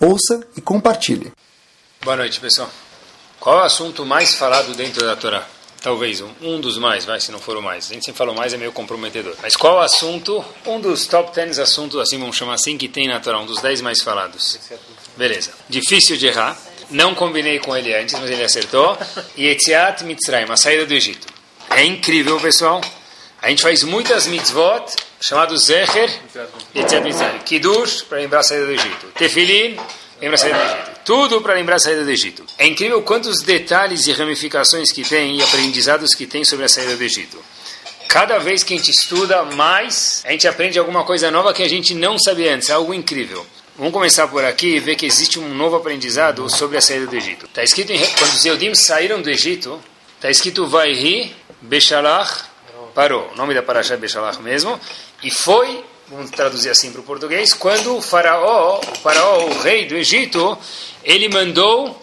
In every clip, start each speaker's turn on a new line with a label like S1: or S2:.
S1: ouça e compartilhe.
S2: Boa noite, pessoal. Qual é o assunto mais falado dentro da Torá? Talvez um, um dos mais, vai, se não for o mais. A gente sempre falou mais, é meio comprometedor. Mas qual o assunto, um dos top 10 assuntos, assim vamos chamar assim, que tem na Torá, um dos 10 mais falados? Beleza. Difícil de errar. Não combinei com ele antes, mas ele acertou. Yetziat Mitzrayim, a saída do Egito. É incrível, pessoal. A gente faz muitas mitzvot, chamado Zecher, Yetziat Mitzrayim. Kiddush, para lembrar a saída do Egito. Tefilin, lembra a saída do Egito. Tudo para lembrar a saída do Egito. É incrível quantos detalhes e ramificações que tem e aprendizados que tem sobre a saída do Egito. Cada vez que a gente estuda mais, a gente aprende alguma coisa nova que a gente não sabia antes. É algo incrível. Vamos começar por aqui e ver que existe um novo aprendizado sobre a saída do Egito. Está escrito, em, quando os Eudim saíram do Egito, está escrito Vaihi Beshalach parou. O nome da Parashá é Beshalach mesmo. E foi vamos traduzir assim para o português, quando o faraó, o faraó, o rei do Egito, ele mandou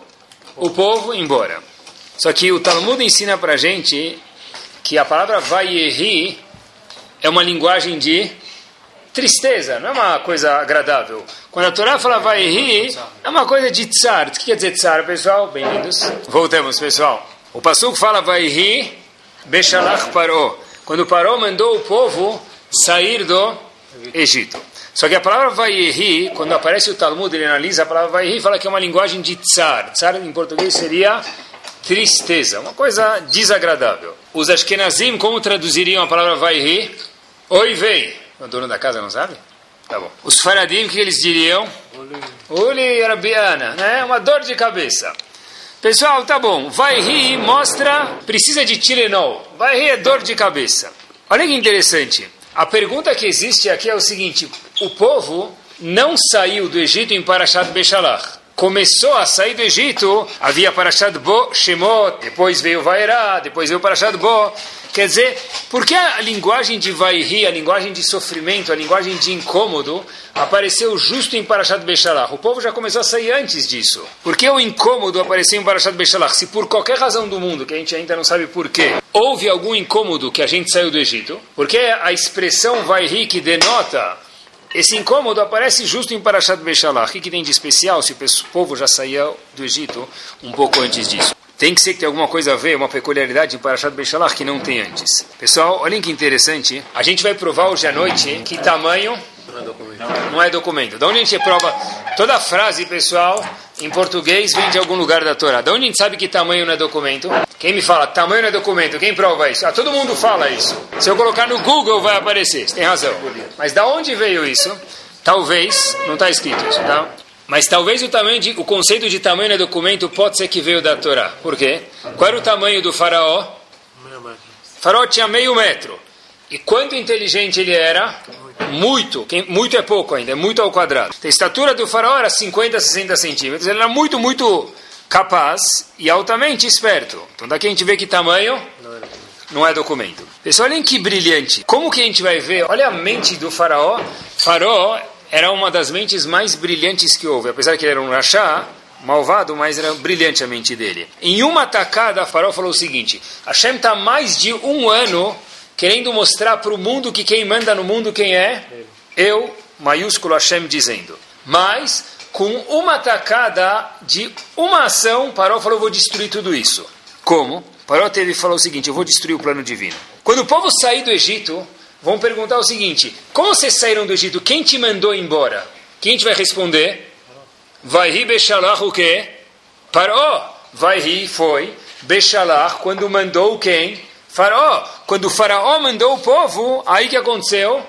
S2: o povo embora. Só que o Talmud ensina para gente que a palavra vayehi é uma linguagem de tristeza, não é uma coisa agradável. Quando a Torá fala vayehi, é uma coisa de tsar. O que quer dizer tsar, pessoal? Bem-vindos. Voltamos, pessoal. O Pasuk fala vayehi, beshalach parou. Quando parou, mandou o povo sair do Egito. Só que a palavra Vaihi, quando aparece o Talmud, ele analisa a palavra Vaihi e fala que é uma linguagem de tsar. Tsar em português seria tristeza, uma coisa desagradável. Os Ashkenazim, como traduziriam a palavra Vaihi? Oi, vem. O dono da casa não sabe? Tá bom. Os Faradim, o que eles diriam? Uli Arabiana, né? Uma dor de cabeça. Pessoal, tá bom. Vaihi mostra, precisa de Tilenol. Vaihi é dor de cabeça. Olha que interessante. A pergunta que existe aqui é o seguinte: o povo não saiu do Egito em Parashat Beshalach. Começou a sair do Egito, havia Parashat Bo, Shemot, depois veio Vairá, depois veio Parashat Bo. Quer dizer, por que a linguagem de Vairi, a linguagem de sofrimento, a linguagem de incômodo, apareceu justo em Parashat Beshalach? O povo já começou a sair antes disso. Por que o incômodo apareceu em Parashat Beshalach? Se por qualquer razão do mundo, que a gente ainda não sabe por quê, houve algum incômodo que a gente saiu do Egito, porque a expressão Vairi que denota esse incômodo aparece justo em Parashat Beshalach. O que, tem de especial se o povo já saía do Egito um pouco antes disso? Tem que ser que tem alguma coisa a ver, uma peculiaridade em Parashat Beshalach que não tem antes. Pessoal, olhem que interessante. A gente vai provar hoje à noite que tamanho não é documento. Não é documento. Da onde a gente prova? Toda frase, pessoal, em português vem de algum lugar da Torá. Da onde a gente sabe que tamanho não é documento? Quem me fala tamanho não é documento? Quem prova isso? Ah, todo mundo fala isso. Se eu colocar no Google vai aparecer. Você tem razão. Mas da onde veio isso? Talvez, não está escrito isso, tá? Mas talvez o tamanho de, o conceito de tamanho no documento pode ser que veio da Torá. Por quê? Qual era o tamanho do faraó? Meio metro. O faraó tinha meio metro. E quanto inteligente ele era? Muito. Muito é pouco ainda, é muito ao quadrado. A estatura do faraó era 50, 60 centímetros. Ele era muito, muito capaz e altamente esperto. Então daqui a gente vê que tamanho não é documento. Pessoal, olhem que brilhante. Como que a gente vai ver? Olha a mente do faraó. Faraó era uma das mentes mais brilhantes que houve. Apesar que ele era um rachá, malvado, mas era brilhante a mente dele. Em uma tacada, Faraó falou o seguinte: Hashem está mais de um ano querendo mostrar para o mundo que quem manda no mundo quem é? Eu, maiúsculo Hashem, dizendo. Mas, com uma tacada de uma ação, Paró falou: vou destruir tudo isso. Como? Paró teve falou o seguinte: eu vou destruir o plano divino. Quando o povo sair do Egito, vão perguntar o seguinte: como vocês saíram do Egito? Quem te mandou embora? Quem a gente vai responder? Vai ri Bechalach o quê? Paró. Vai ri foi. Bechalach, quando mandou quem? Faraó. Quando o faraó mandou o povo, aí que aconteceu?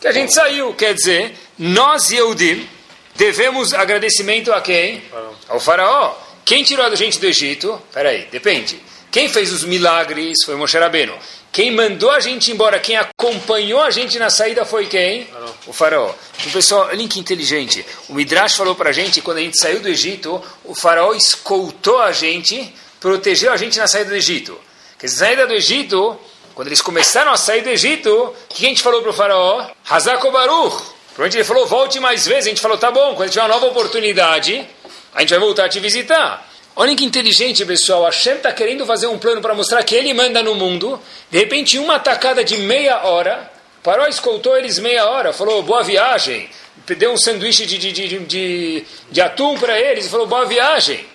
S2: Que a gente saiu. Quer dizer, nós, Yehudim, devemos agradecimento a quem? Ao faraó. Quem tirou a gente do Egito? Peraí, depende. Quem fez os milagres foi Moshe Rabbeinu. Quem mandou a gente embora, quem acompanhou a gente na saída foi quem? O faraó. Então, pessoal, olhem que inteligente. O Midrash falou para a gente, quando a gente saiu do Egito, o faraó escoltou a gente, protegeu a gente na saída do Egito. Na saída do Egito, quando eles começaram a sair do Egito, o que a gente falou para o faraó? Hazako Baruch. Provavelmente ele falou, volte mais vezes. A gente falou, tá bom, quando tiver uma nova oportunidade, a gente vai voltar a te visitar. Olhem que inteligente, pessoal. Hashem está querendo fazer um plano para mostrar que ele manda no mundo. De repente, uma atacada de meia hora. Parou, escoltou eles meia hora. Falou, boa viagem. Deu um sanduíche de, de, de, de, de atum para eles. e Falou, boa viagem.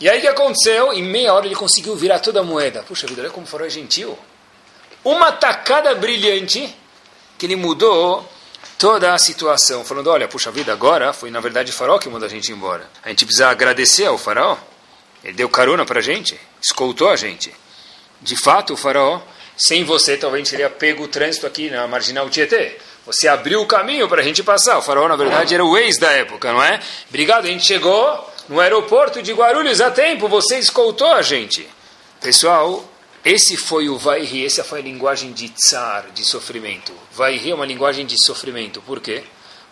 S2: E aí o que aconteceu? Em meia hora ele conseguiu virar toda a moeda. Puxa vida, olha como Farol é gentil. Uma tacada brilhante que ele mudou toda a situação. Falando, olha, puxa vida, agora foi na verdade o Farol que mandou a gente embora. A gente precisa agradecer ao Faraó. Ele deu carona para a gente, escoltou a gente. De fato, o faraó, sem você, talvez teria pego o trânsito aqui na Marginal Tietê. Você abriu o caminho para a gente passar. O faraó, na verdade, era o ex da época, não é? Obrigado, a gente chegou no aeroporto de Guarulhos a tempo, você escoltou a gente. Pessoal, esse foi o Vairi, essa foi a linguagem de tsar, de sofrimento. Vairi é uma linguagem de sofrimento. Por quê?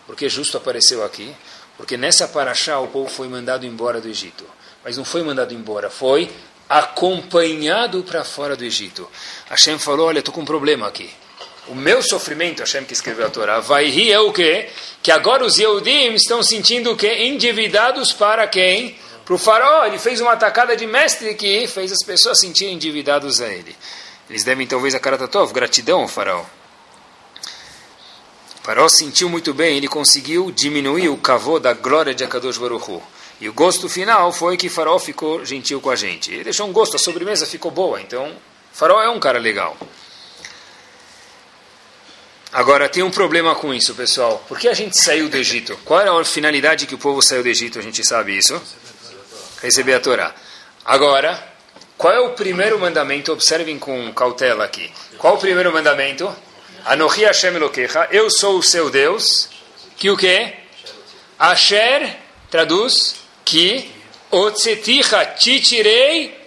S2: Porque justo apareceu aqui. Porque nessa paraxá o povo foi mandado embora do Egito mas não foi mandado embora, foi acompanhado para fora do Egito. Hashem falou: Olha, estou com um problema aqui. O meu sofrimento, Hashem que escreveu a Torá, vai rir é o quê? Que agora os Yehudim estão sentindo o quê? Endividados para quem? Para o faraó. Ele fez uma atacada de mestre que fez as pessoas sentirem endividados a ele. Eles devem talvez a Karatatov, gratidão ao faraó. O faraó sentiu muito bem, ele conseguiu diminuir o cavô da glória de Akadosh Baruch Hu. E o gosto final foi que Farol ficou gentil com a gente. Ele deixou um gosto, a sobremesa ficou boa. Então, Farol é um cara legal. Agora, tem um problema com isso, pessoal. Por que a gente saiu do Egito? Qual era a finalidade que o povo saiu do Egito? A gente sabe isso. Receber a Torá. Agora, qual é o primeiro mandamento? Observem com cautela aqui. Qual o primeiro mandamento? Anohi Hashem Elokecha. Eu sou o seu Deus. Que o quê? Asher, traduz, que Otseticha te tirei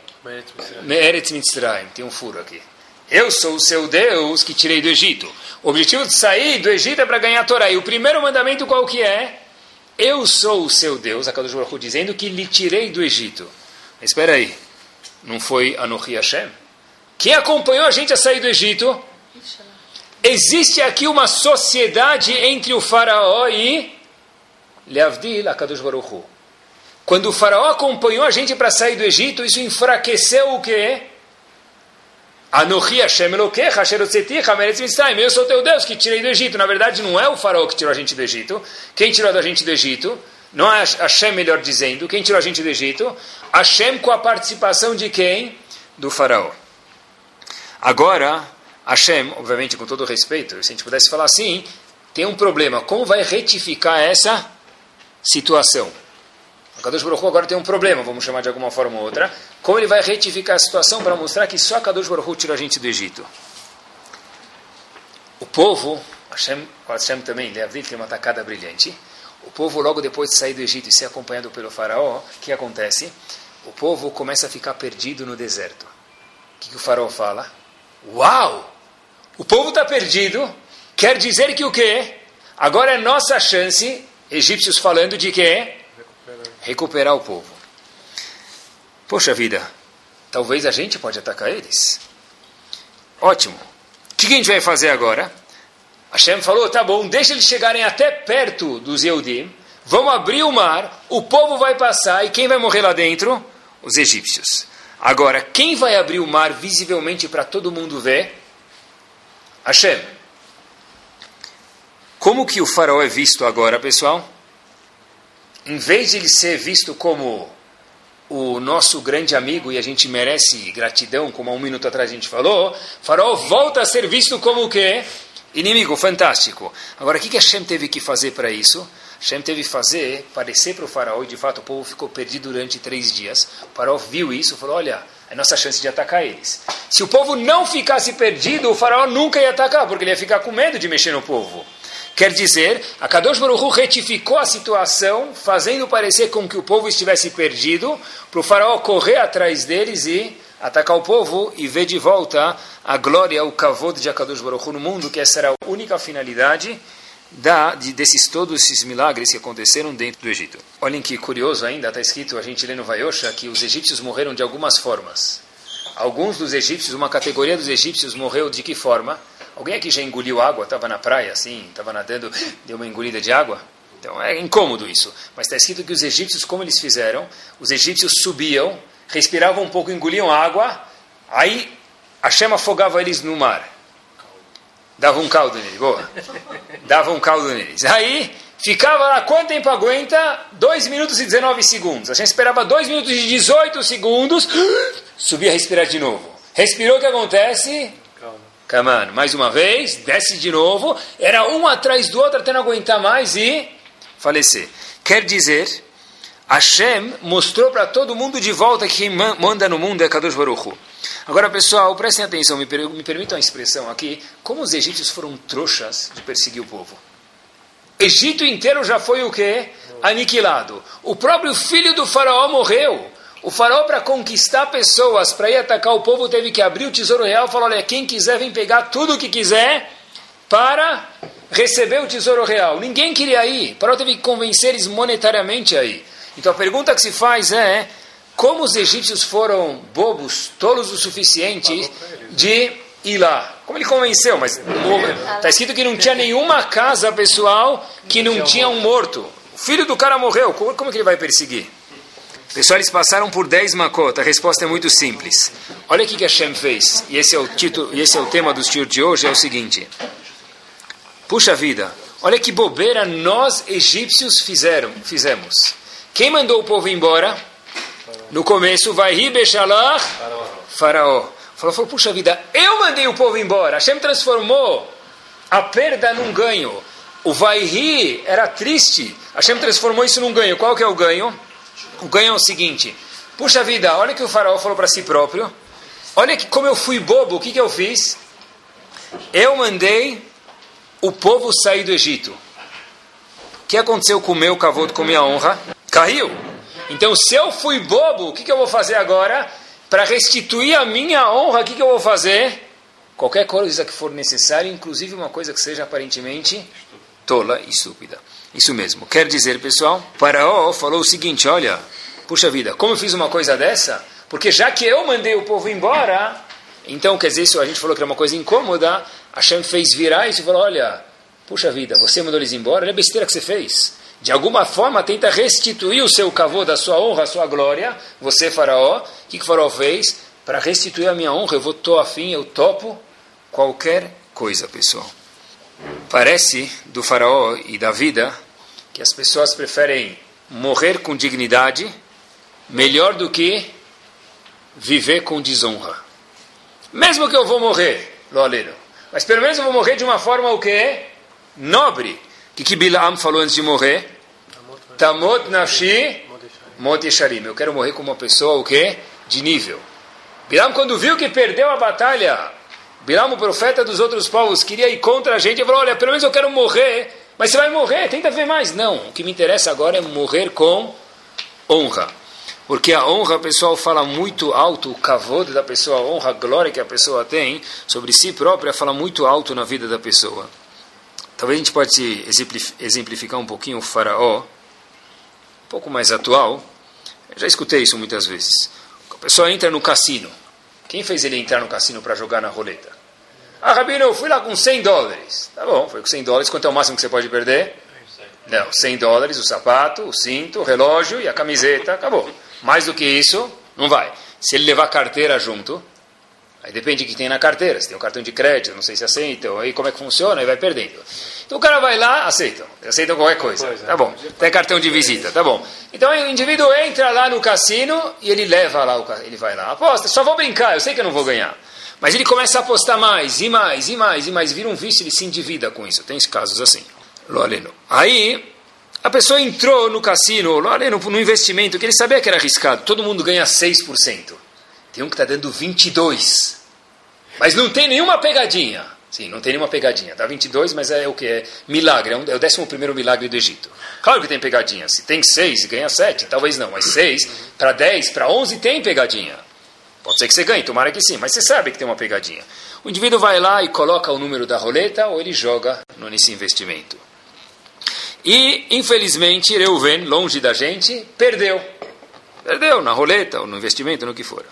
S2: Meretz Mitzrayim. Tem um furo aqui. Eu sou o seu Deus que tirei do Egito. O objetivo de sair do Egito é para ganhar a Torá. E o primeiro mandamento qual que é? Eu sou o seu Deus, a Kadosh Baruch dizendo que lhe tirei do Egito. Mas espera aí, não foi Anohi Hashem? Quem acompanhou a gente a sair do Egito? Existe aqui uma sociedade entre o faraó e Leavdil Akadosh Baruch. Quando o faraó acompanhou a gente para sair do Egito, isso enfraqueceu o quê? Anohi Hashem Elokecha, Sherotzeticha, Meretz Mitzrayim. Eu sou teu Deus que tirei do Egito. Na verdade, não é o faraó que tirou a gente do Egito. Quem tirou a gente do Egito? Não é Hashem, melhor dizendo. Quem tirou a gente do Egito? Hashem com a participação de quem? Do faraó. Agora, Hashem, obviamente com todo respeito, se a gente pudesse falar assim, tem um problema. Como vai retificar essa situação? O Kadosh Baruch Hu agora tem um problema, vamos chamar de alguma forma ou outra. Como ele vai retificar a situação para mostrar que só Kadosh Baruch Hu tirou a gente do Egito? O povo, Hashem, Hashem também, Leavdil, tem uma atacada brilhante. O povo, logo depois de sair do Egito e ser acompanhado pelo faraó, o que acontece? O povo começa a ficar perdido no deserto. O que, que o faraó fala? Uau! O povo está perdido, quer dizer que o quê? Agora é nossa chance, egípcios falando de quê? Recuperar o povo. Poxa vida, talvez a gente pode atacar eles. Ótimo. O que a gente vai fazer agora? Hashem falou, tá bom, deixa eles chegarem até perto dos Eudim, vamos abrir o mar, o povo vai passar e quem vai morrer lá dentro? Os egípcios. Agora, quem vai abrir o mar visivelmente para todo mundo ver? Hashem. Como que o faraó é visto agora, pessoal? Em vez de ele ser visto como o nosso grande amigo e a gente merece gratidão, como há um minuto atrás a gente falou, Faraó volta a ser visto como o quê? Inimigo, fantástico. Agora, o que, que Hashem teve que fazer para isso? Hashem teve que fazer, parecer para o faraó, e de fato o povo ficou perdido durante três dias. O faraó viu isso e falou, olha, é nossa chance de atacar eles. Se o povo não ficasse perdido, o faraó nunca ia atacar, porque ele ia ficar com medo de mexer no povo. Quer dizer, a Kadosh Baruch Hu retificou a situação, fazendo parecer com que o povo estivesse perdido, para o faraó correr atrás deles e atacar o povo e ver de volta a glória, o kavod de Akadosh Baruch Hu no mundo, que essa era a única finalidade da, de, desses todos esses milagres que aconteceram dentro do Egito. Olhem que curioso ainda, está escrito, a gente lê no Vayosha, que os egípcios morreram de algumas formas. Alguns dos egípcios, uma categoria dos egípcios morreu de que forma? Alguém aqui já engoliu água? Estava na praia assim, estava nadando, deu uma engolida de água? Então é incômodo isso. Mas está escrito que os egípcios, como eles fizeram? Os egípcios subiam, respiravam um pouco, engoliam água, aí a chama afogava eles no mar. Dava um caldo neles, boa. Dava um caldo neles. Aí ficava lá, quanto tempo aguenta? 2 minutos e 19 segundos. A gente esperava 2 minutos e 18 segundos, subia a respirar de novo. Respirou, o que acontece? Calma. mais uma vez, desce de novo. Era um atrás do outro até não aguentar mais e falecer. Quer dizer, Hashem mostrou para todo mundo de volta que quem manda no mundo é Kadosh Baruch Hu. Agora, pessoal, prestem atenção, me, per me permitam a expressão aqui, como os egípcios foram trouxas de perseguir o povo. Egito inteiro já foi o quê? Aniquilado. O próprio filho do faraó morreu. O faraó, para conquistar pessoas, para ir atacar o povo, teve que abrir o tesouro real e falar: olha, quem quiser vem pegar tudo o que quiser para receber o tesouro real. Ninguém queria ir. O faraó teve que convencer eles monetariamente a ir. Então a pergunta que se faz é: como os egípcios foram bobos, tolos o suficiente de ir lá? Como ele convenceu? Mas está escrito que não tinha nenhuma casa pessoal que não tinha um morto. O filho do cara morreu. Como, como que ele vai perseguir? Pessoal, eles passaram por 10 makot. A resposta é muito simples. Olha o que Hashem fez. E esse é o título, e esse é o tema do tio de hoje. É o seguinte. Puxa vida. Olha que bobeira nós egípcios fizeram, fizemos. Quem mandou o povo embora? No começo, vai Ribeshalach, faraó. Falou, falou, puxa vida, eu mandei o povo embora. Hashem transformou a perda num ganho. O vai rir era triste. Hashem transformou isso num ganho. Qual que é o ganho? O ganho é o seguinte. Puxa vida, olha que o faraó falou para si próprio. Olha que como eu fui bobo, o que, que eu fiz? Eu mandei o povo sair do Egito. O que aconteceu com o meu cavoto, com minha honra? Caiu. Então, se eu fui bobo, o que, que eu vou fazer agora? Para restituir a minha honra, o que, que eu vou fazer? Qualquer coisa que for necessária, inclusive uma coisa que seja aparentemente tola e estúpida. Isso mesmo. Quer dizer, pessoal, Paraó falou o seguinte: olha, puxa vida, como eu fiz uma coisa dessa? Porque já que eu mandei o povo embora, então quer dizer, isso a gente falou que era uma coisa incômoda, a Shem fez virar isso e falou: olha, puxa vida, você mandou eles embora, olha a besteira que você fez de alguma forma tenta restituir o seu cavô da sua honra, a sua glória, você, faraó, o que, que faraó fez? Para restituir a minha honra, eu vou tô afim, eu topo qualquer coisa, pessoal. Parece do faraó e da vida que as pessoas preferem morrer com dignidade melhor do que viver com desonra. Mesmo que eu vou morrer, Loaleiro, mas pelo menos eu vou morrer de uma forma o quê? Nobre que, que Bilam falou antes de morrer? Tamot nafshi mot yesharim. Eu quero morrer como uma pessoa o quê? De nível. Bilam, quando viu que perdeu a batalha, Bilam, o profeta dos outros povos, queria ir contra a gente. Ele falou, olha, pelo menos eu quero morrer. Mas você vai morrer, tenta ver mais. Não, o que me interessa agora é morrer com honra. Porque a honra, pessoal, fala muito alto, o kavod da pessoa, a honra, a glória que a pessoa tem sobre si própria, fala muito alto na vida da pessoa. Talvez a gente pode exemplificar um pouquinho o faraó, um pouco mais atual. Eu já escutei isso muitas vezes. A pessoa entra no cassino. Quem fez ele entrar no cassino para jogar na roleta? Ah, Rabino, eu fui lá com 100 dólares. Tá bom, foi com 100 dólares. Quanto é o máximo que você pode perder? Não, 100 dólares, o sapato, o cinto, o relógio e a camiseta. Acabou. Mais do que isso, não vai. Se ele levar carteira junto, Aí depende do que tem na carteira. Se tem um cartão de crédito, não sei se aceitam, aí como é que funciona, aí vai perdendo. Então o cara vai lá, aceitam. Aceitam qualquer coisa. Tá bom. Tem cartão de visita, tá bom. Então o indivíduo entra lá no cassino e ele leva lá, o, ele vai lá. Aposta, só vou brincar, eu sei que eu não vou ganhar. Mas ele começa a apostar mais, e mais, e mais, e mais. Vira um vício, ele se endivida com isso. Tem casos assim. Loleno. Aí, a pessoa entrou no cassino, Loleno, no investimento, que ele sabia que era arriscado. Todo mundo ganha 6%. Tem um que está dando 22%. Mas não tem nenhuma pegadinha. Sim, não tem nenhuma pegadinha. Dá 22, mas é o que? É milagre. É, um, é o 11 milagre do Egito. Claro que tem pegadinha. Se tem 6 e ganha 7, talvez não. Mas 6 para 10, para 11 tem pegadinha. Pode ser que você ganhe, tomara que sim, mas você sabe que tem uma pegadinha. O indivíduo vai lá e coloca o número da roleta ou ele joga nesse investimento. E, infelizmente, Reuven, longe da gente, perdeu. Perdeu na roleta ou no investimento, no que for.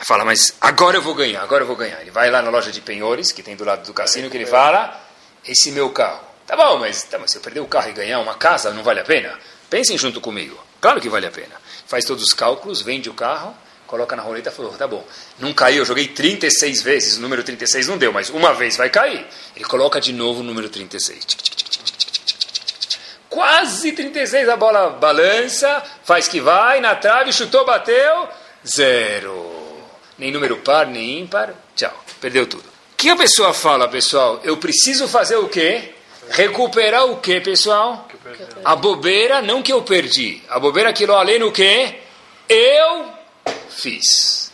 S2: Fala, mas agora eu vou ganhar, agora eu vou ganhar. Ele vai lá na loja de penhores, que tem do lado do cassino, que ele fala, esse meu carro. Tá bom, mas, tá, mas se eu perder o carro e ganhar uma casa, não vale a pena? Pensem junto comigo. Claro que vale a pena. Faz todos os cálculos, vende o carro, coloca na roleta e falou, tá bom, não caiu, eu joguei 36 vezes, o número 36 não deu, mas uma vez vai cair. Ele coloca de novo o número 36. Quase 36 a bola balança, faz que vai, na trave, chutou, bateu, zero. Nem número par, nem ímpar, tchau, perdeu tudo. O que a pessoa fala, pessoal? Eu preciso fazer o quê? Recuperar o que, pessoal? A bobeira, não que eu perdi. A bobeira que eu além no que eu fiz.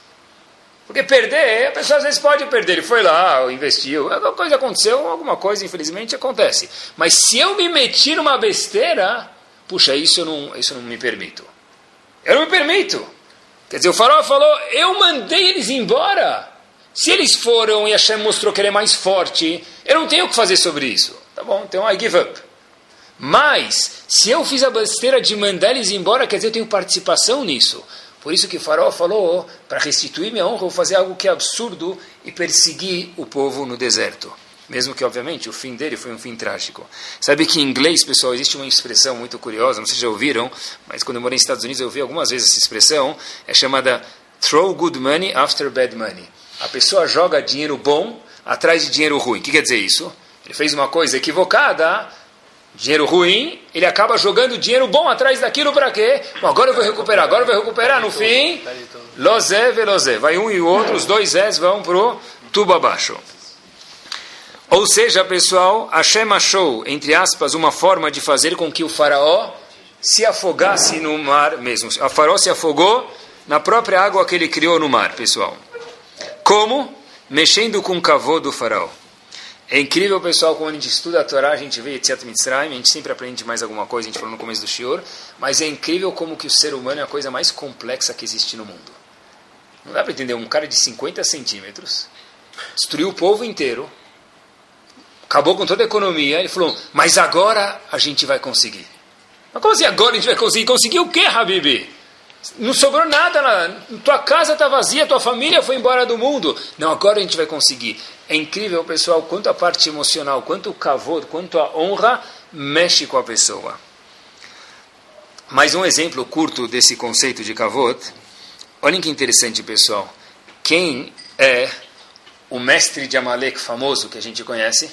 S2: Porque perder, a pessoa às vezes pode perder. Ele foi lá, investiu, alguma coisa aconteceu, alguma coisa infelizmente acontece. Mas se eu me meti numa besteira, puxa, isso eu não, isso eu não me permito. Eu não me permito. Quer dizer, o farol falou, eu mandei eles embora. Se eles foram e Hashem mostrou que ele é mais forte, eu não tenho o que fazer sobre isso. Tá bom, então I give up. Mas, se eu fiz a besteira de mandar eles embora, quer dizer, eu tenho participação nisso. Por isso que o farol falou, para restituir minha honra, vou fazer algo que é absurdo e perseguir o povo no deserto. Mesmo que, obviamente, o fim dele foi um fim trágico. Sabe que em inglês, pessoal, existe uma expressão muito curiosa, não sei se já ouviram, mas quando eu morei nos Estados Unidos eu ouvi algumas vezes essa expressão, é chamada throw good money after bad money. A pessoa joga dinheiro bom atrás de dinheiro ruim. O que quer dizer isso? Ele fez uma coisa equivocada, dinheiro ruim, ele acaba jogando dinheiro bom atrás daquilo para quê? Bom, agora eu vou recuperar, agora eu vou recuperar. No fim, lozé, velozé. Vai um e o outro, os dois Zés vão pro tubo abaixo. Ou seja, pessoal, Hashem achou, entre aspas, uma forma de fazer com que o faraó se afogasse no mar mesmo. O faraó se afogou na própria água que ele criou no mar, pessoal. Como? Mexendo com o cavô do faraó. É incrível, pessoal, quando a gente estuda a Torá, a gente vê Yetziat Mitzrayim, a gente sempre aprende mais alguma coisa, a gente falou no começo do Shior, mas é incrível como que o ser humano é a coisa mais complexa que existe no mundo. Não dá para entender, um cara de 50 centímetros destruiu o povo inteiro, acabou com toda a economia, ele falou, mas agora a gente vai conseguir. Mas como assim agora a gente vai conseguir? Conseguir o quê, Habibi? Não sobrou nada, na, tua casa está vazia, tua família foi embora do mundo. Não, agora a gente vai conseguir. É incrível, pessoal, quanto a parte emocional, quanto o kavod, quanto a honra mexe com a pessoa. Mais um exemplo curto desse conceito de kavod. Olhem que interessante, pessoal. Quem é o mestre de Amalek famoso que a gente conhece?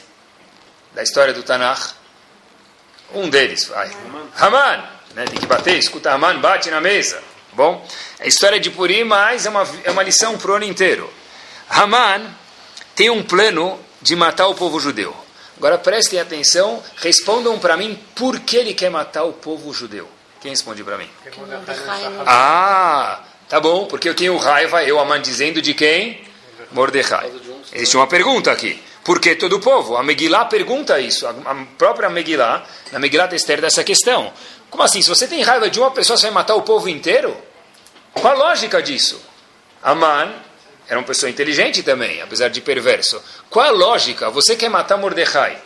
S2: Da história do Tanakh? Um deles, vai. Haman. Né? Tem que bater, escuta Haman, bate na mesa. Bom, a história de Purim, mas é uma, é uma lição para o ano inteiro. Haman tem um plano de matar o povo judeu. Agora prestem atenção, respondam para mim por que ele quer matar o povo judeu. Quem responde para mim? Ah, tá bom, porque eu tenho raiva, eu Haman dizendo de quem? Mordecai. Existe uma pergunta aqui. Por que todo o povo? A Megillah pergunta isso. A própria Megillah, na Megillah Esther, dessa questão. Como assim? Se você tem raiva de uma pessoa, você vai matar o povo inteiro? Qual a lógica disso? Aman era uma pessoa inteligente também, apesar de perverso. Qual a lógica? Você quer matar Mordecai.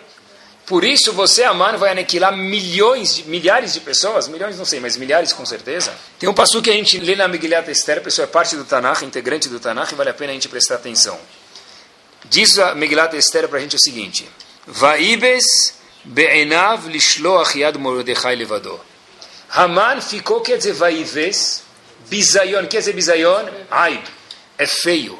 S2: Por isso você, Aman, vai aniquilar milhões, milhares de pessoas, milhões não sei, mas milhares com certeza. Tem um passo que a gente lê na Megillat Esther, a pessoa é parte do Tanakh, integrante do Tanakh, e vale a pena a gente prestar atenção. Diz a Megillat Esther para a gente o seguinte: Vaibes be'enav lishloach yad Mordechai levador. Haman ficou, quer dizer, vaives, bizayon, quer dizer bizayon? Aib, é feio.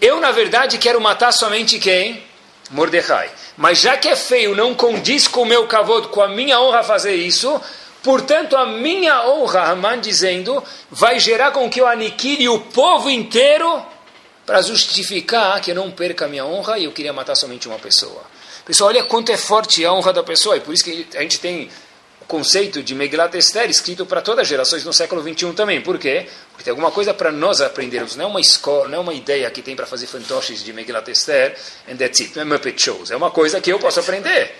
S2: Eu, na verdade, quero matar somente quem? Mordecai. Mas já que é feio, não condiz com o meu cavalo, com a minha honra fazer isso, portanto, a minha honra, Haman dizendo, vai gerar com que eu aniquile o povo inteiro para justificar que eu não perca a minha honra e eu queria matar somente uma pessoa. Pessoal, olha quanto é forte a honra da pessoa, e por isso que a gente tem conceito de Megillat Esther escrito para todas as gerações no século 21 também. Por quê? Porque tem alguma coisa para nós aprendermos. Não é uma escola, não é uma ideia que tem para fazer fantoches de Megillat Esther and that's it. Não é Muppet Shows. É uma coisa que eu posso aprender.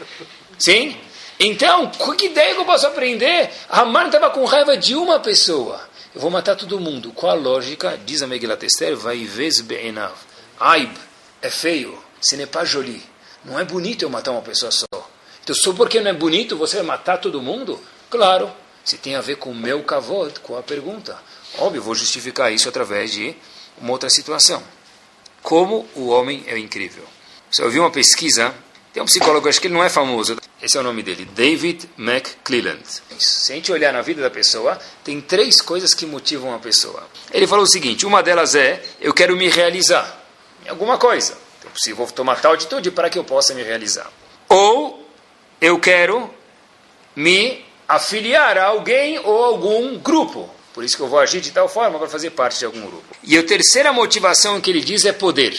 S2: Sim? Então, que ideia que eu posso aprender? Haman estava com raiva de uma pessoa. eu vou matar todo mundo. Qual a lógica? Diz a Megilat Esther, vai vez be'enav. Aib, é feio, ce n'est pas joli. Não é bonito eu matar uma pessoa só. Então, só porque não é bonito, você vai matar todo mundo? Claro, se tem a ver com o meu kavod, com a pergunta. Óbvio, vou justificar isso através de uma outra situação. Como o homem é incrível. Você ouviu uma pesquisa, tem um psicólogo, acho que ele não é famoso, esse é o nome dele, David McClelland. Se a gente olhar na vida da pessoa, tem três coisas que motivam a pessoa. Ele falou o seguinte: uma delas é, eu quero me realizar em alguma coisa. Eu preciso, vou tomar tal atitude para que eu possa me realizar. Ou eu quero me afiliar a alguém ou algum grupo. Por isso que eu vou agir de tal forma para fazer parte de algum grupo. E a terceira motivação que ele diz é poder.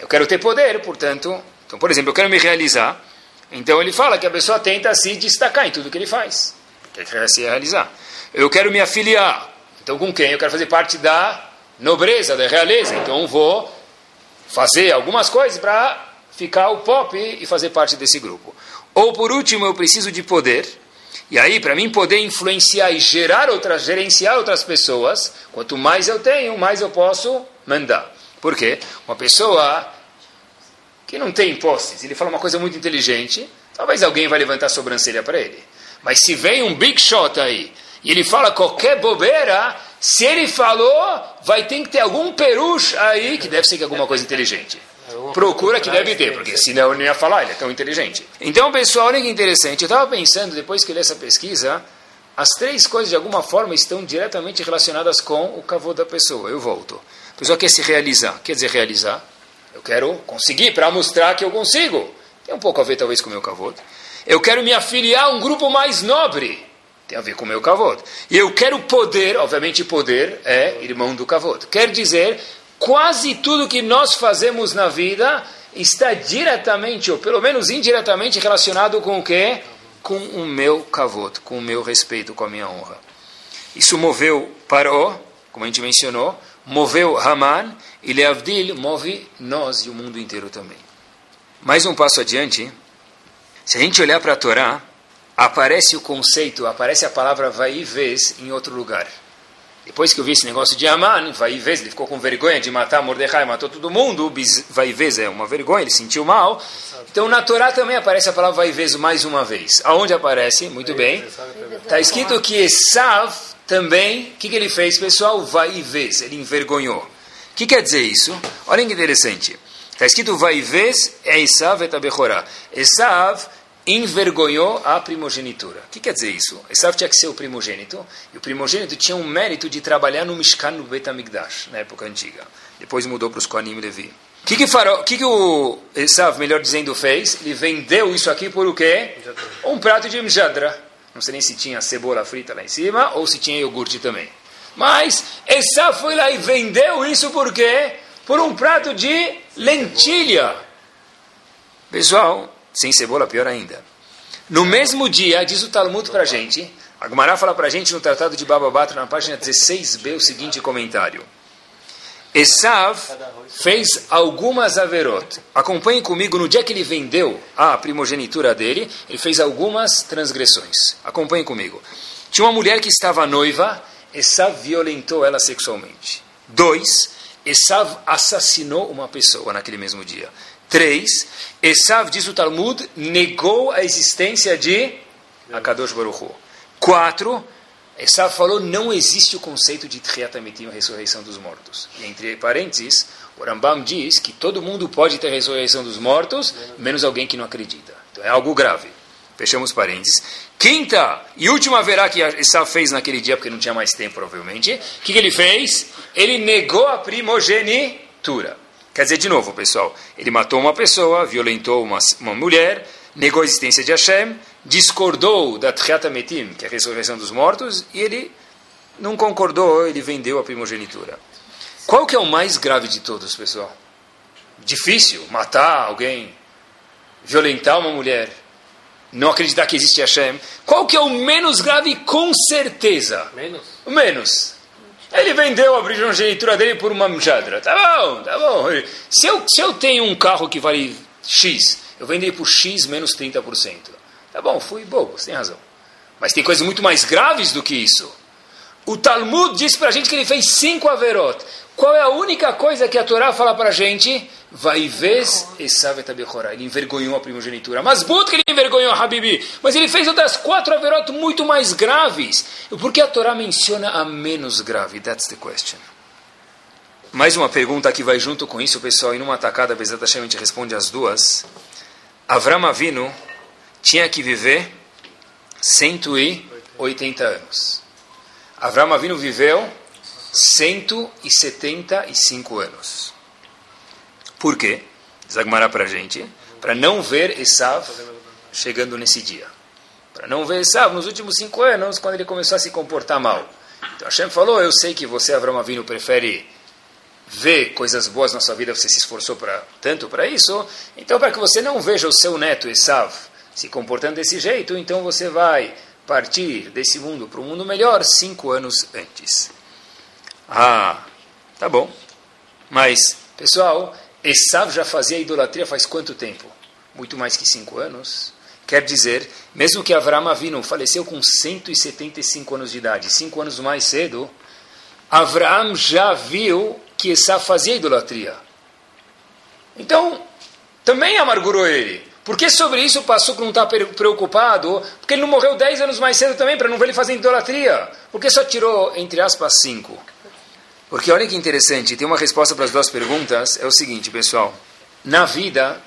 S2: Eu quero ter poder, portanto. Então, por exemplo, eu quero me realizar. Então ele fala que a pessoa tenta se destacar em tudo que ele faz. Porque quer se realizar. Eu quero me afiliar. Então com quem? Eu quero fazer parte da nobreza, da realeza. Então vou fazer algumas coisas para ficar o pop e fazer parte desse grupo. Ou por último, eu preciso de poder. E aí, para mim poder influenciar e gerar outras, gerenciar outras pessoas, quanto mais eu tenho, mais eu posso mandar. Por quê? Uma pessoa que não tem posses, ele fala uma coisa muito inteligente, talvez alguém vai levantar a sobrancelha para ele. Mas se vem um big shot aí, e ele fala qualquer bobeira, se ele falou, vai ter que ter algum peruche aí, que deve ser que alguma coisa inteligente. Procura que deve ter, porque senão ele não ia falar, ele é tão inteligente. Então, pessoal, olha que interessante. Eu estava pensando, depois que eu li essa pesquisa, as três coisas de alguma forma estão diretamente relacionadas com o cavô da pessoa. Eu volto. A pessoa quer se realizar. Quer dizer, realizar? Eu quero conseguir para mostrar que eu consigo. Tem um pouco a ver, talvez, com o meu cavô. Eu quero me afiliar a um grupo mais nobre. Tem a ver com o meu cavô. E eu quero poder, obviamente, poder é irmão do cavô. Quer dizer, quase tudo que nós fazemos na vida está diretamente, ou pelo menos indiretamente, relacionado com o quê? Com o meu kavod, com o meu respeito, com a minha honra. Isso moveu Paró, como a gente mencionou, moveu Haman, e Leavdil move nós e o mundo inteiro também. Mais um passo adiante, se a gente olhar para a Torá, aparece o conceito, aparece a palavra vai e vez em outro lugar. Depois que eu vi esse negócio de Aman, vai vez, ele ficou com vergonha de matar Mordecai, matou todo mundo, vai vez é uma vergonha, ele sentiu mal. Então na Torá também aparece a palavra vai vez mais uma vez. Aonde aparece? Muito bem. Está escrito que Esav também, o que, que ele fez, pessoal? Vai vez, ele envergonhou. O que quer dizer isso? Olha que interessante. Está escrito vai vez é Esav et Abechorá. Esav envergonhou a primogenitura. O que quer dizer isso? Esav tinha que ser o primogênito, e o primogênito tinha um mérito de trabalhar no Mishkan no Betamigdash, na época antiga. Depois mudou para os Kohanim e Levi. O que, que, farou, que, que o Esav, melhor dizendo, fez? Ele vendeu isso aqui por o quê? Um prato de mjadra. Não sei nem se tinha cebola frita lá em cima, ou se tinha iogurte também. Mas Esav foi lá e vendeu isso por quê? Por um prato de lentilha. Pessoal, sem cebola, pior ainda. No mesmo dia, diz o Talmud para a gente, a Gemara fala para a gente no Tratado de Baba Batra, na página 16b, o seguinte comentário. Esav fez algumas averot. Acompanhe comigo, no dia que ele vendeu a primogenitura dele, ele fez algumas transgressões. Acompanhe comigo. Tinha uma mulher que estava noiva, Esav violentou ela sexualmente. Dois, Esav assassinou uma pessoa naquele mesmo dia. Três, Esav, diz o Talmud, negou a existência de Akadosh Baruch. Quatro, Esav falou, não existe o conceito de Tchiat Amitim, a ressurreição dos mortos. E entre parênteses, o Rambam diz que todo mundo pode ter ressurreição dos mortos, menos alguém que não acredita. Então é algo grave. Fechamos parênteses. Quinta e última verá que Esav fez naquele dia, porque não tinha mais tempo, provavelmente. O que, que ele fez? Ele negou a primogenitura. Quer dizer, de novo, pessoal, ele matou uma pessoa, violentou uma, uma mulher, negou a existência de Hashem, discordou da Tchiat Metim, que é a ressurreição dos mortos, e ele não concordou, ele vendeu a primogenitura. Qual que é o mais grave de todos, pessoal? Difícil, matar alguém, violentar uma mulher, não acreditar que existe Hashem. Qual que é o menos grave, com certeza?
S3: Menos.
S2: Menos. Ele vendeu a primogenitura dele por uma mjadra. Tá bom, tá bom. Se eu, se eu tenho um carro que vale X, eu vendei por X menos 30%. Tá bom, fui bobo, você tem razão. Mas tem coisas muito mais graves do que isso. O Talmud diz para a gente que ele fez cinco averot. Qual é a única coisa que a Torá fala para a gente? Vai vez Esav Ele envergonhou a primogenitura. Mas but que ele envergonhou Habibi. Mas ele fez outras quatro averot muito mais graves. Por que a Torá menciona a menos grave? That's the question. Mais uma pergunta que vai junto com isso, pessoal, e numa atacada, Bezat Hashem, a gente responde as duas. Avram Avinu tinha que viver 180 anos. Avram Avinu viveu 175 anos. Por quê? Zagmará para a gente. Para não ver Esav chegando nesse dia. Para não ver Esav nos últimos cinco anos, quando ele começou a se comportar mal. Então Hashem falou, eu sei que você, Avram Avinu, prefere ver coisas boas na sua vida, você se esforçou pra, tanto para isso, então para que você não veja o seu neto Esav se comportando desse jeito, então você vai partir desse mundo para um mundo melhor cinco anos antes. Ah, tá bom. Mas, pessoal, Esav já fazia idolatria faz quanto tempo? Muito mais que cinco anos. Quer dizer, mesmo que Avram Avinu faleceu com 175 anos de idade, cinco anos mais cedo, Avram já viu que Esav fazia idolatria. Então, também amargurou ele. Por que sobre isso o Passuco não está preocupado? Porque ele não morreu 10 anos mais cedo também, para não ver ele fazendo idolatria. Por que só tirou, entre aspas, 5? Porque olha que interessante, tem uma resposta para as duas perguntas. É o seguinte, pessoal. Na vida,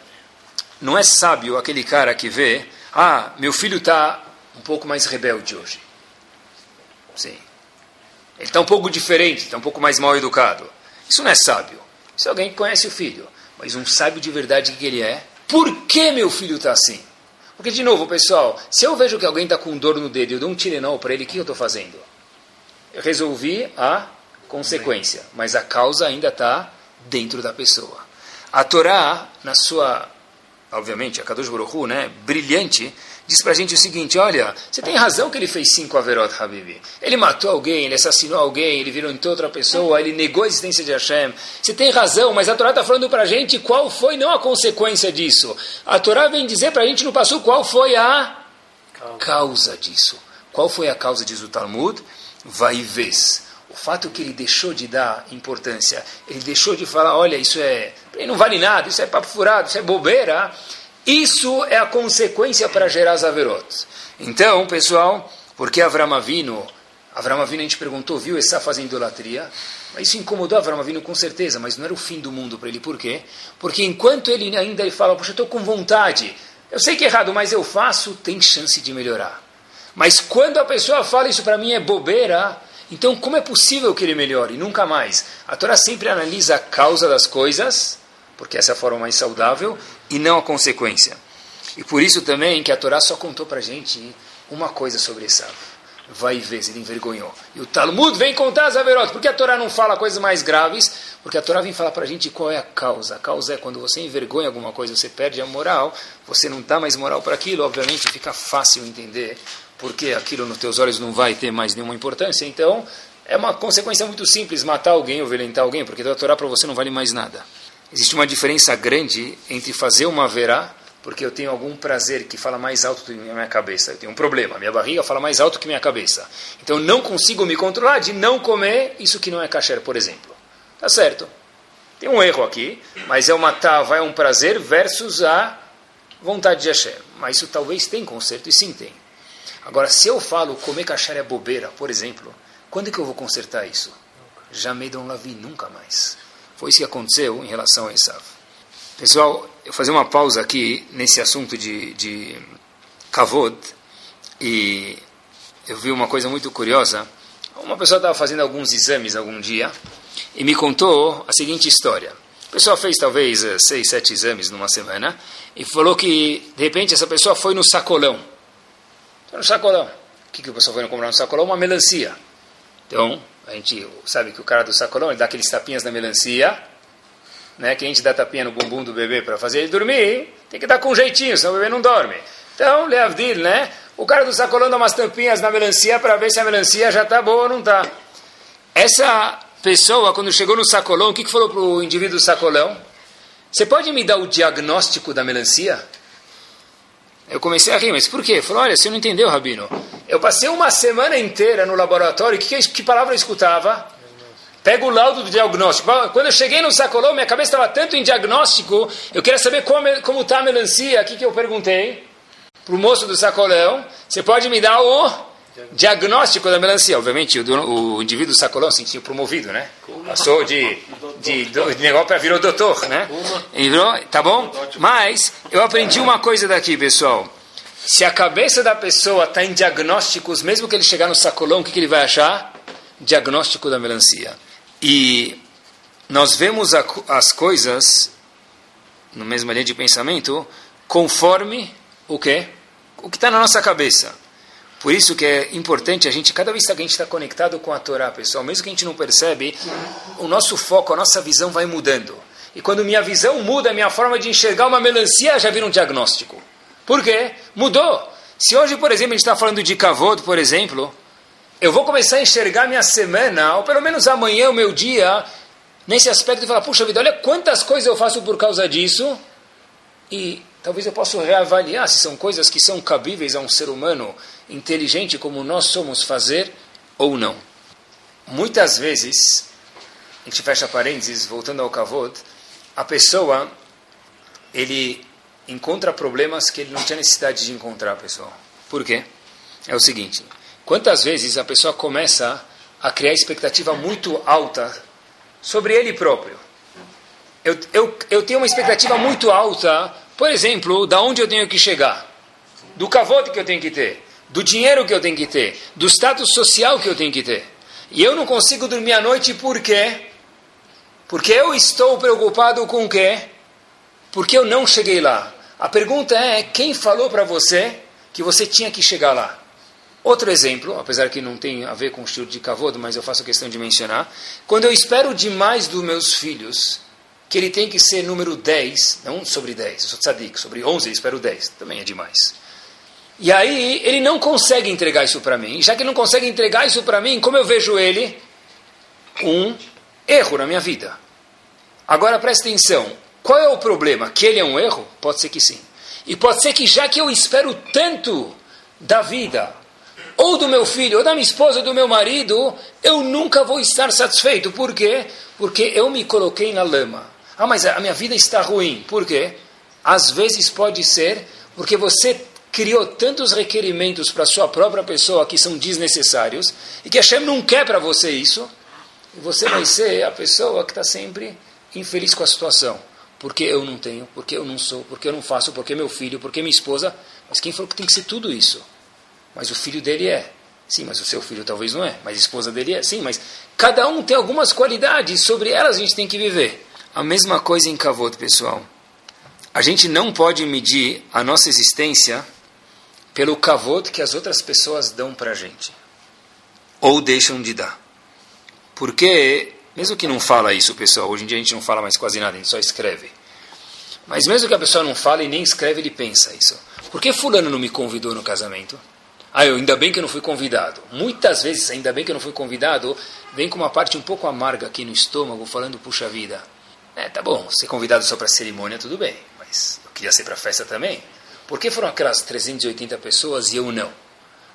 S2: não é sábio aquele cara que vê, ah, meu filho está um pouco mais rebelde hoje. Sim. Ele está um pouco diferente, está um pouco mais mal educado. Isso não é sábio. Isso é alguém que conhece o filho. Mas um sábio de verdade que ele é. Por que meu filho está assim? Porque, de novo, pessoal, se eu vejo que alguém está com dor no dedo e eu dou um tirenol para ele, o que eu estou fazendo? Eu resolvi a consequência, mas a causa ainda está dentro da pessoa. A Torá, na sua, obviamente, a Kadosh Baruch né, brilhante, diz para a gente o seguinte: olha, você tem razão que ele fez cinco Averot, Habibi. Ele matou alguém, ele assassinou alguém, ele virou em outra pessoa, ele negou a existência de Hashem. Você tem razão, mas a Torá está falando para a gente qual foi não a consequência disso. A Torá vem dizer para a gente no passo qual foi a causa disso. Qual foi a causa, diz o Talmud? Vai vez. O fato que ele deixou de dar importância, ele deixou de falar, olha, isso é, não vale nada, isso é papo furado, isso é bobeira. Isso é a consequência para gerar as averot. Então, pessoal, porque Avram Avinu, Avram Avinu a gente perguntou, viu está fazendo idolatria? Isso incomodou Avram Avinu com certeza, mas não era o fim do mundo para ele. Por quê? Porque enquanto ele ainda ele fala, poxa, eu estou com vontade, eu sei que é errado, mas eu faço, tem chance de melhorar. Mas quando a pessoa fala isso para mim é bobeira, então como é possível que ele melhore? Nunca mais. A Torá sempre analisa a causa das coisas porque essa é a forma mais saudável, e não a consequência. E por isso também que a Torá só contou para gente uma coisa sobre Esav. Vai ver, ele envergonhou. E o Talmud vem contar as averot. Por que a Torá não fala coisas mais graves? Porque a Torá vem falar para a gente qual é a causa. A causa é quando você envergonha alguma coisa, você perde a moral, você não dá mais moral para aquilo, obviamente fica fácil entender porque aquilo nos teus olhos não vai ter mais nenhuma importância. Então, é uma consequência muito simples, matar alguém ou violentar alguém, porque a Torá para você não vale mais nada. Existe uma diferença grande entre fazer uma verá, porque eu tenho algum prazer que fala mais alto do que minha cabeça. Eu tenho um problema, minha barriga fala mais alto que minha cabeça. Então eu não consigo me controlar de não comer isso que não é kasher, por exemplo. Tá certo. Tem um erro aqui, mas é uma tava, é um prazer versus a vontade de Hashem. Mas isso talvez tenha conserto, e sim tem. Agora, se eu falo comer kasher é bobeira, por exemplo, quando é que eu vou consertar isso? Me não lavi nunca mais. Foi isso que aconteceu em relação a Esav. Pessoal, eu fazer uma pausa aqui nesse assunto de, de Kavod e eu vi uma coisa muito curiosa. Uma pessoa estava fazendo alguns exames algum dia e me contou a seguinte história. A pessoa fez talvez eh, seis, sete exames numa semana e falou que de repente essa pessoa foi no sacolão. Foi no sacolão. O que, que a pessoa foi comprar no sacolão? Uma melancia. Então, a gente sabe que o cara do sacolão ele dá aqueles tapinhas na melancia, né? Que a gente dá tapinha no bumbum do bebê para fazer ele dormir, tem que dar com jeitinho, senão o bebê não dorme. Então, Leavdil, né? O cara do sacolão dá umas tampinhas na melancia para ver se a melancia já está boa ou não está. Essa pessoa, quando chegou no sacolão, o que, que falou para o indivíduo do sacolão? Você pode me dar o diagnóstico da melancia? Eu comecei a rir, mas por quê? Falou, olha, você não entendeu, Rabino. Eu passei uma semana inteira no laboratório, que, que, que palavra eu escutava? Pega o laudo do diagnóstico. Quando eu cheguei no sacolão, minha cabeça estava tanto em diagnóstico, eu queria saber como está a melancia. O que, eu perguntei para o moço do sacolão? Você pode me dar o diagnóstico da melancia? Obviamente, o, o indivíduo do sacolão se sentiu promovido, né? Passou de, de, de, de negócio para virou doutor, né? Virou, tá bom? Mas eu aprendi uma coisa daqui, pessoal. Se a cabeça da pessoa está em diagnósticos, mesmo que ele chegar no sacolão, o que, que ele vai achar? Diagnóstico da melancia. E nós vemos a, as coisas, no mesma linha de pensamento, conforme o que? O que está na nossa cabeça. Por isso que é importante a gente, cada vez que a gente está conectado com a Torá, pessoal, mesmo que a gente não percebe, o nosso foco, a nossa visão vai mudando. E quando minha visão muda, minha forma de enxergar uma melancia já vira um diagnóstico. Por quê? Mudou. Se hoje, por exemplo, a gente está falando de kavod, por exemplo, eu vou começar a enxergar minha semana, ou pelo menos amanhã, o meu dia, nesse aspecto e falar, puxa vida, olha quantas coisas eu faço por causa disso, e talvez eu possa reavaliar se são coisas que são cabíveis a um ser humano inteligente como nós somos fazer ou não. Muitas vezes, a gente fecha parênteses, voltando ao kavod, a pessoa, ele encontra problemas que ele não tinha necessidade de encontrar, pessoal. Por quê? É o seguinte, Quantas vezes a pessoa começa a criar expectativa muito alta sobre ele próprio? Eu, eu, eu tenho uma expectativa muito alta, por exemplo, da onde eu tenho que chegar, do cavote que eu tenho que ter, do dinheiro que eu tenho que ter, do status social que eu tenho que ter. E eu não consigo dormir à noite por quê? Porque eu estou preocupado com o quê? Porque eu não cheguei lá. A pergunta é: quem falou para você que você tinha que chegar lá? Outro exemplo, apesar que não tem a ver com o estilo de cavodo, mas eu faço questão de mencionar. Quando eu espero demais dos meus filhos, que ele tem que ser número 10, não sobre 10, eu sou tzadik, sobre 11 eu espero 10, também é demais. E aí ele não consegue entregar isso para mim. Já que ele não consegue entregar isso para mim, como eu vejo ele? Um erro na minha vida. Agora presta atenção, qual é o problema? Que ele é um erro? Pode ser que sim. E pode ser que já que eu espero tanto da vida, ou do meu filho, ou da minha esposa, ou do meu marido, eu nunca vou estar satisfeito. Por quê? Porque eu me coloquei na lama. Ah, mas a minha vida está ruim. Por quê? Às vezes pode ser porque você criou tantos requerimentos para sua própria pessoa que são desnecessários e que a Hashem não quer para você isso. E você vai ser a pessoa que está sempre infeliz com a situação. Porque eu não tenho, porque eu não sou, porque eu não faço, porque meu filho, porque minha esposa. Mas quem falou que tem que ser tudo isso? Mas o filho dele é. Sim, mas o seu filho talvez não é. Mas a esposa dele é. Sim, mas cada um tem algumas qualidades. Sobre elas a gente tem que viver. A mesma coisa em Kavod, pessoal. A gente não pode medir a nossa existência pelo Kavod que as outras pessoas dão para a gente. Ou deixam de dar. Porque, mesmo que não fala isso, pessoal, hoje em dia a gente não fala mais quase nada, a gente só escreve. Mas mesmo que a pessoa não fale e nem escreve, ele pensa isso. Por que fulano não me convidou no casamento? Ah, eu, ainda bem que eu não fui convidado. Muitas vezes, ainda bem que eu não fui convidado, vem com uma parte um pouco amarga aqui no estômago, falando, puxa vida. É, tá bom, ser convidado só para cerimônia, tudo bem. Mas eu queria ser para festa também. Por que foram aquelas 380 pessoas e eu não?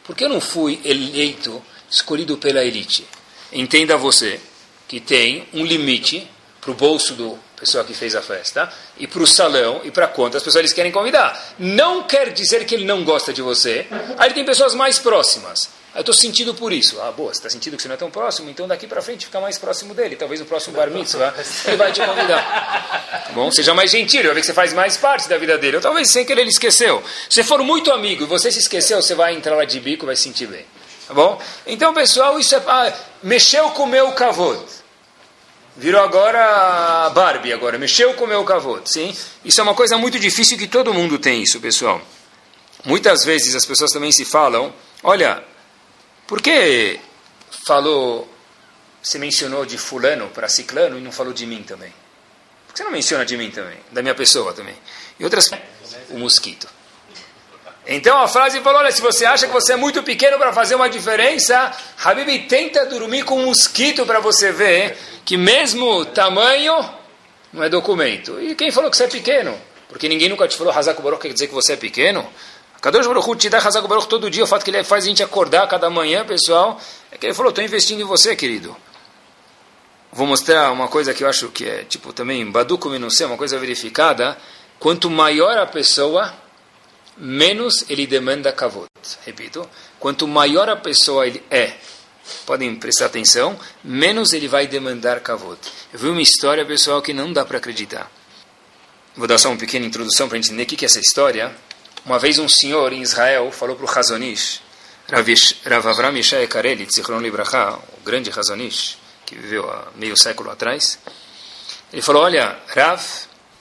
S2: Por que eu não fui eleito, escolhido pela elite? Entenda você que tem um limite para o bolso do pessoa que fez a festa, e para o salão e para quantas pessoas eles querem convidar. Não quer dizer que ele não gosta de você. Aí ele tem pessoas mais próximas. Eu estou sentindo por isso. Ah, boa, você está sentindo que você não é tão próximo, então daqui para frente fica mais próximo dele. Talvez no próximo bar mitzvah ele vai te convidar. Tá bom, seja mais gentil, vai ver que você faz mais parte da vida dele. Ou talvez sem querer ele esqueceu. Se for muito amigo e você se esqueceu, você vai entrar lá de bico e vai se sentir bem. Tá bom? Então, pessoal, isso é. Ah, mexeu com o meu cavalo virou agora Barbie, agora mexeu com o meu cavoto, sim? Isso é uma coisa muito difícil que todo mundo tem isso, pessoal. Muitas vezes as pessoas também se falam, olha, por que falou, você mencionou de fulano para ciclano e não falou de mim também? Por que você não menciona de mim também? Da minha pessoa também? E outras, o mosquito. Então a frase falou: olha, se você acha que você é muito pequeno para fazer uma diferença, Habib, tenta dormir com um mosquito para você ver que mesmo tamanho não é documento. E quem falou que você é pequeno? Porque ninguém nunca te falou, Hazak quer dizer que você é pequeno? Kadosh Baruch te dá Hazak Baruch todo dia, o fato que ele faz a gente acordar cada manhã, pessoal, é que ele falou, estou investindo em você, querido. Vou mostrar uma coisa que eu acho que é, tipo, também, Baduco Minusé, uma coisa verificada, quanto maior a pessoa, menos ele demanda kavod. Repito, quanto maior a pessoa ele é, podem prestar atenção, menos ele vai demandar kavod. Eu vi uma história, pessoal, que não dá para acreditar. Vou dar só uma pequena introdução para entender o que é essa história. Uma vez um senhor em Israel falou para o Hazonish, Rav Avram Yishai Kareli, Tzichron Libraha, o grande Hazonish, que viveu há meio século atrás, ele falou, olha, Rav,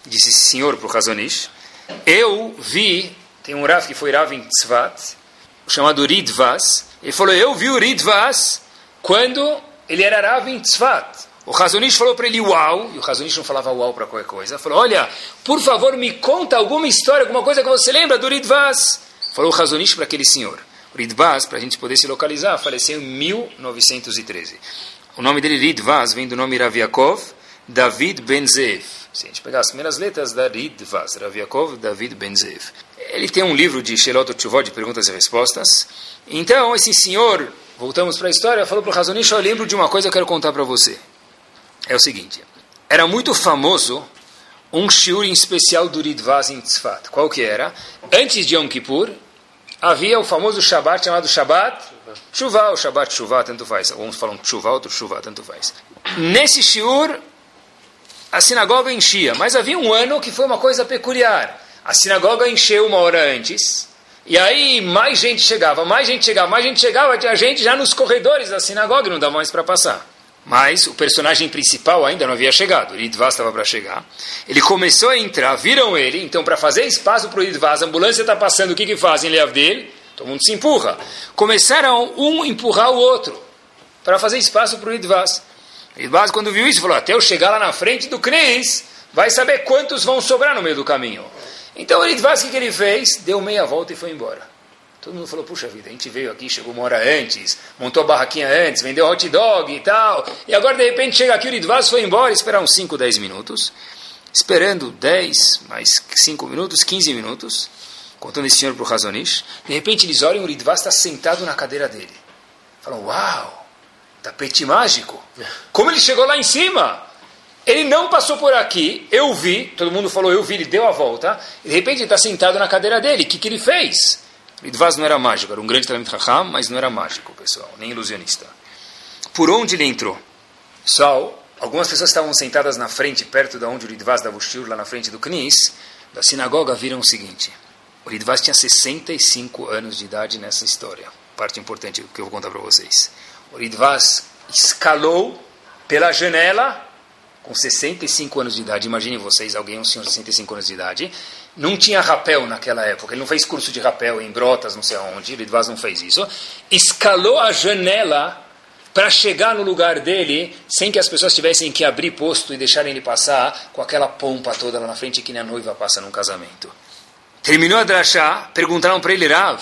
S2: disse senhor para o Hazonish, eu vi, tem um Rav que foi Rav em Tzvat, chamado Ridvas, ele falou, eu vi o Ridvas quando ele era Rav em Tzvat. O Razonish falou para ele uau, e o Razonish não falava uau para qualquer coisa. Falou: Olha, por favor, me conta alguma história, alguma coisa que você lembra do Ridvaz. Falou o Razonish para aquele senhor. O Ridvaz, para a gente poder se localizar, faleceu em 1913. O nome dele, Ridvaz, vem do nome Raviakov David Benzev. Se a gente pegar as primeiras letras da Ridvaz, Raviakov David Benzev. Ele tem um livro de Shelot Tchuvot, de perguntas e respostas. Então, esse senhor, voltamos para a história, falou para o Razonish: Eu lembro de uma coisa que eu quero contar para você é o seguinte: era muito famoso um shiur especial do Ridvaz em Tzfat. Qual que era? Antes de Yom Kippur, havia o famoso Shabbat chamado Shabbat Shuvah, o Shabbat Shuvah, tanto faz. Alguns falam Shuvah, outros Shuvah, tanto faz. Nesse shiur, a sinagoga enchia, mas havia um ano que foi uma coisa peculiar. A sinagoga encheu uma hora antes, e aí mais gente chegava, mais gente chegava, mais gente chegava, tinha gente já nos corredores da sinagoga não dava mais para passar. Mas o personagem principal ainda não havia chegado. O Idvaz estava para chegar. Ele começou a entrar, viram ele. Então, para fazer espaço para o Idvaz, a ambulância está passando, o que, que fazem? dele? Todo mundo se empurra. Começaram um empurrar o outro para fazer espaço para o Idvaz. O Idvaz, quando viu isso, falou: Até eu chegar lá na frente do Cris, vai saber quantos vão sobrar no meio do caminho. Então, o Idvaz, o que, ele fez? Deu meia volta e foi embora. Todo mundo falou, puxa vida, a gente veio aqui, chegou uma hora antes, montou a barraquinha antes, vendeu hot dog e tal, e agora de repente chega aqui, o Lidvaz foi embora, esperar uns 5, 10 minutos, esperando 10, mais 5 minutos, 15 minutos, contando esse senhor para o Razonish, de repente eles olham, o Lidvaz está sentado na cadeira dele. Falam, uau, tapete mágico, como ele chegou lá em cima? Ele não passou por aqui, eu vi, todo mundo falou, eu vi, ele deu a volta, e de repente ele está sentado na cadeira dele, o que, que ele fez? Lidvaz não era mágico, era um grande Talmud Raham, mas não era mágico, pessoal, nem ilusionista. Por onde ele entrou? Pessoal, algumas pessoas estavam sentadas na frente, perto de onde o Lidvaz dava o lá na frente do Knis, da sinagoga, viram o seguinte. O Lidvaz tinha 65 anos de idade nessa história. Parte importante que eu vou contar para vocês. O Lidvaz escalou pela janela com 65 anos de idade. Imaginem vocês, alguém, um senhor de 65 anos de idade, não tinha rapel naquela época, ele não fez curso de rapel em Brotas, não sei aonde, Lidvaz não fez isso. Escalou a janela para chegar no lugar dele sem que as pessoas tivessem que abrir posto e deixarem ele passar com aquela pompa toda lá na frente que nem a noiva passa num casamento. Terminou a drachá, perguntaram para ele, Rav,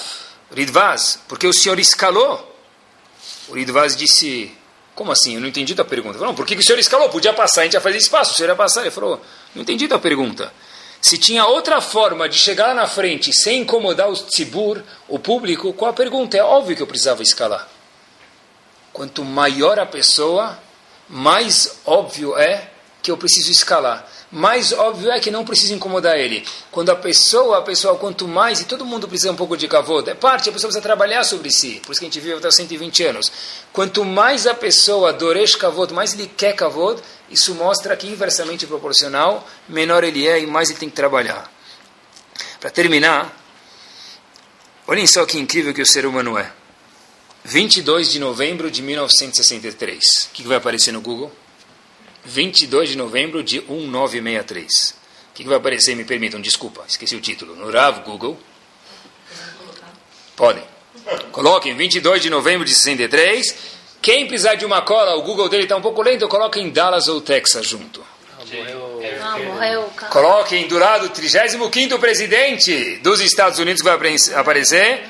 S2: Ridvaz, por que o senhor escalou? O Ridvaz disse, como assim? Eu não entendi a pergunta. Falou, por que o senhor escalou? Podia passar, a gente ia fazer espaço, o senhor ia passar. Ele falou, não entendi a pergunta. Se tinha outra forma de chegar na frente sem incomodar o tzibur, o público, qual a pergunta? É óbvio que eu precisava escalar. Quanto maior a pessoa, mais óbvio é que eu preciso escalar. Mais óbvio é que não precisa incomodar ele. Quando a pessoa, a pessoa, quanto mais, e todo mundo precisa um pouco de kavod, é parte, a pessoa precisa trabalhar sobre si. Por isso que a gente vive até 120 anos. Quanto mais a pessoa doresh kavod, mais ele quer kavod, isso mostra que inversamente proporcional, menor ele é e mais ele tem que trabalhar. Para terminar, olhem só que incrível que o ser humano é. 22 de novembro de 1963. O que vai aparecer no Google? 22 de novembro de 1963. O que vai aparecer? Me permitam, desculpa, esqueci o título. No Rav Google. Podem. Coloquem 22 de novembro de 63 quem precisar de uma cola, o Google dele está um pouco lento, coloque em Dallas ou Texas junto.
S3: Ah, morreu.
S2: Coloquem do lado o 35 presidente dos Estados Unidos que vai aparecer,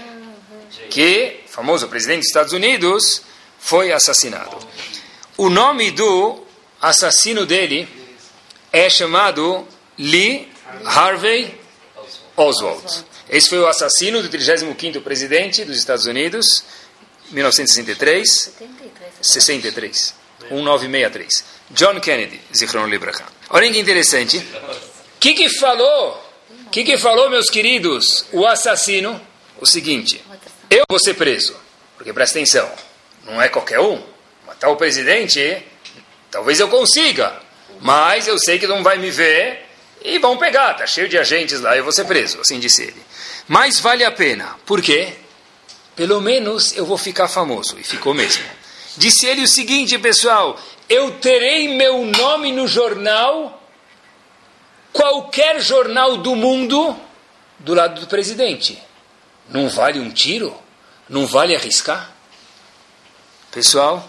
S2: que, famoso presidente dos Estados Unidos, foi assassinado. O nome do assassino dele é chamado Lee Harvey Oswald. Esse foi o assassino do 35º presidente dos Estados Unidos, 1963, 63, 1963. John Kennedy, Zichron Libraha. Olha que interessante. O que, que falou? O que, que falou, meus queridos, o assassino? O seguinte: eu vou ser preso, porque presta atenção, não é qualquer um. Matar o presidente, talvez eu consiga, mas eu sei que não vai me ver e vão pegar, tá cheio de agentes lá, eu vou ser preso, assim disse ele. Mas vale a pena, por quê? Pelo menos eu vou ficar famoso, e ficou mesmo. Disse ele o seguinte, pessoal: eu terei meu nome no jornal, qualquer jornal do mundo, do lado do presidente. Não vale um tiro? Não vale arriscar? Pessoal,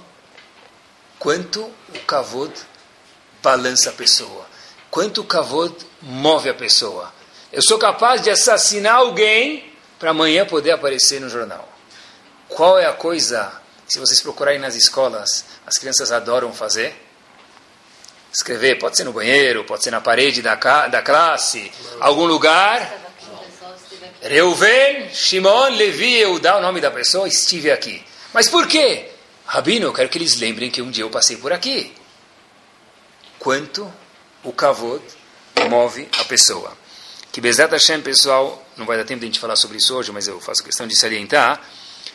S2: quanto o kavod balança a pessoa, quanto o kavod move a pessoa. Eu sou capaz de assassinar alguém para amanhã poder aparecer no jornal. Qual é a coisa se vocês procurarem nas escolas, as crianças adoram fazer. Escrever, pode ser no banheiro, pode ser na parede da, da classe, algum lugar. Reuven, Shimon, Levi, eu dar o nome da pessoa, estive aqui. Mas por quê? Rabino, eu quero que eles lembrem que um dia eu passei por aqui. Quanto o kavod move a pessoa. Que Bezat Hashem, pessoal, não vai dar tempo de a gente falar sobre isso hoje, mas eu faço questão de salientar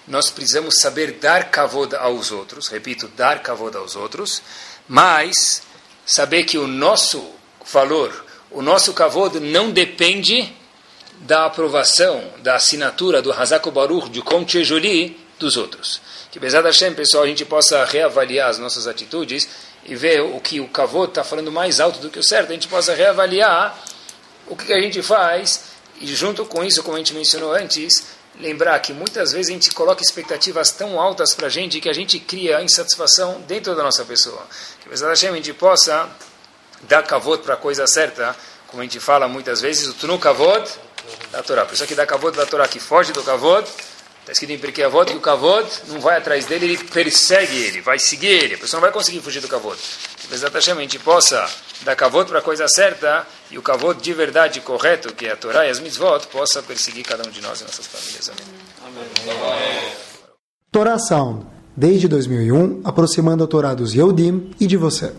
S2: nós precisamos saber dar kavod aos outros, repito, dar kavod aos outros, mas saber que o nosso valor, o nosso kavod não depende da aprovação, da assinatura do Hazako Baruch, de Conte Jolie dos outros. Que, apesar da Hashem, pessoal, a gente possa reavaliar as nossas atitudes e ver o que o kavod está falando mais alto do que o certo, a gente possa reavaliar o que a gente faz e junto com isso, como a gente mencionou antes, lembrar que muitas vezes a gente coloca expectativas tão altas para a gente que a gente cria insatisfação dentro da nossa pessoa. Que apesar da a gente possa dar kavod para a coisa certa, como a gente fala muitas vezes, o tunu kavod da Torá. Pessoa que dá kavod da Torá, que foge do kavod, está escrito em Pirkei Avot que o kavod não vai atrás dele, ele persegue ele, vai seguir ele. A pessoa não vai conseguir fugir do kavod. Da a possa dar kavod para a coisa certa e o kavod de verdade correto, que é a Torá e as mitzvot, possa perseguir cada um de nós e nossas famílias. Amém. Amém.
S1: Torá Sound, desde 2001, aproximando a Torá dos Yehudim e de você.